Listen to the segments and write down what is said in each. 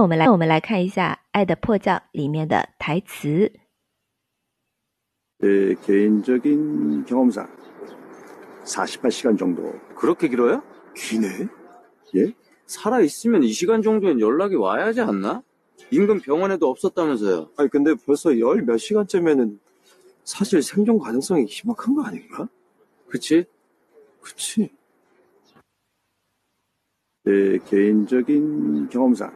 面我们来我们来看一下《爱的迫降》里面的台词。 내 개인적인 경험상 48시간 정도 그렇게 길어요? 기네? 예? 살아있으면 이 시간 정도엔 연락이 와야 하지 않나? 인근 병원에도 없었다면서요. 아니 근데 벌써 열 몇 시간째면은 사실 생존 가능성이 희박한 거 아닌가? 그치? 그치? 내 개인적인 경험상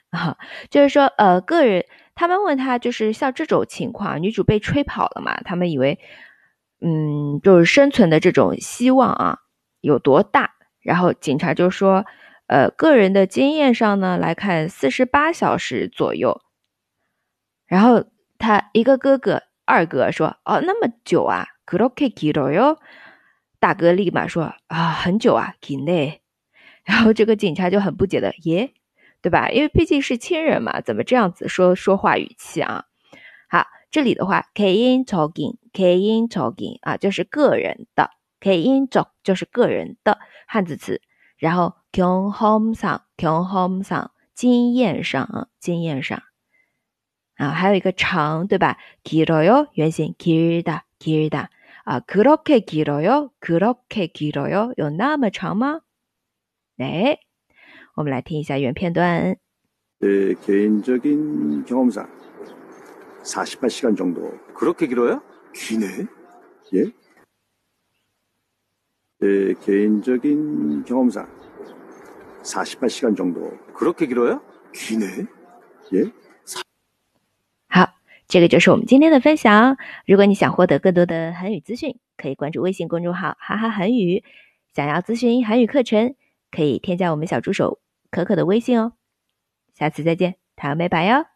哈就是说呃个人他们问他就是像这种情况女主被吹跑了嘛他们以为嗯就是生存的这种希望啊有多大。然后警察就说呃个人的经验上呢来看四十八小时左右。然后他一个哥哥二哥说哦那么久啊可都可以给到大哥立马说啊很久啊给内然后这个警察就很不解的耶？对吧？因为毕竟是亲人嘛，怎么这样子说说话语气啊？好，这里的话，kein talking，kein talking 啊，就是个人的，kein talk 就是个人的汉字词，然后 k o n g home 上 k o n g home 上经验上啊，经验上啊，还有一个长，对吧？kiroyo 原型 kirda kirda 啊，kuroke kiroyo kuroke kiroyo 有那么长吗？哎。我们来听一下原片段。 내 개인적인 경험상 48시간 정도 그렇게 길어요? 기네? 예? 내 개인적인 경험상 48시간 정도 그렇게 길어요? 기네? 예? 好，这个就是我们今天的分享。如果你想获得更多的韩语资讯，可以关注微信公众号“哈哈韩语”。想要咨询韩语课程， 可以添加我们小助手可可的微信哦。下次再见，糖美白哟。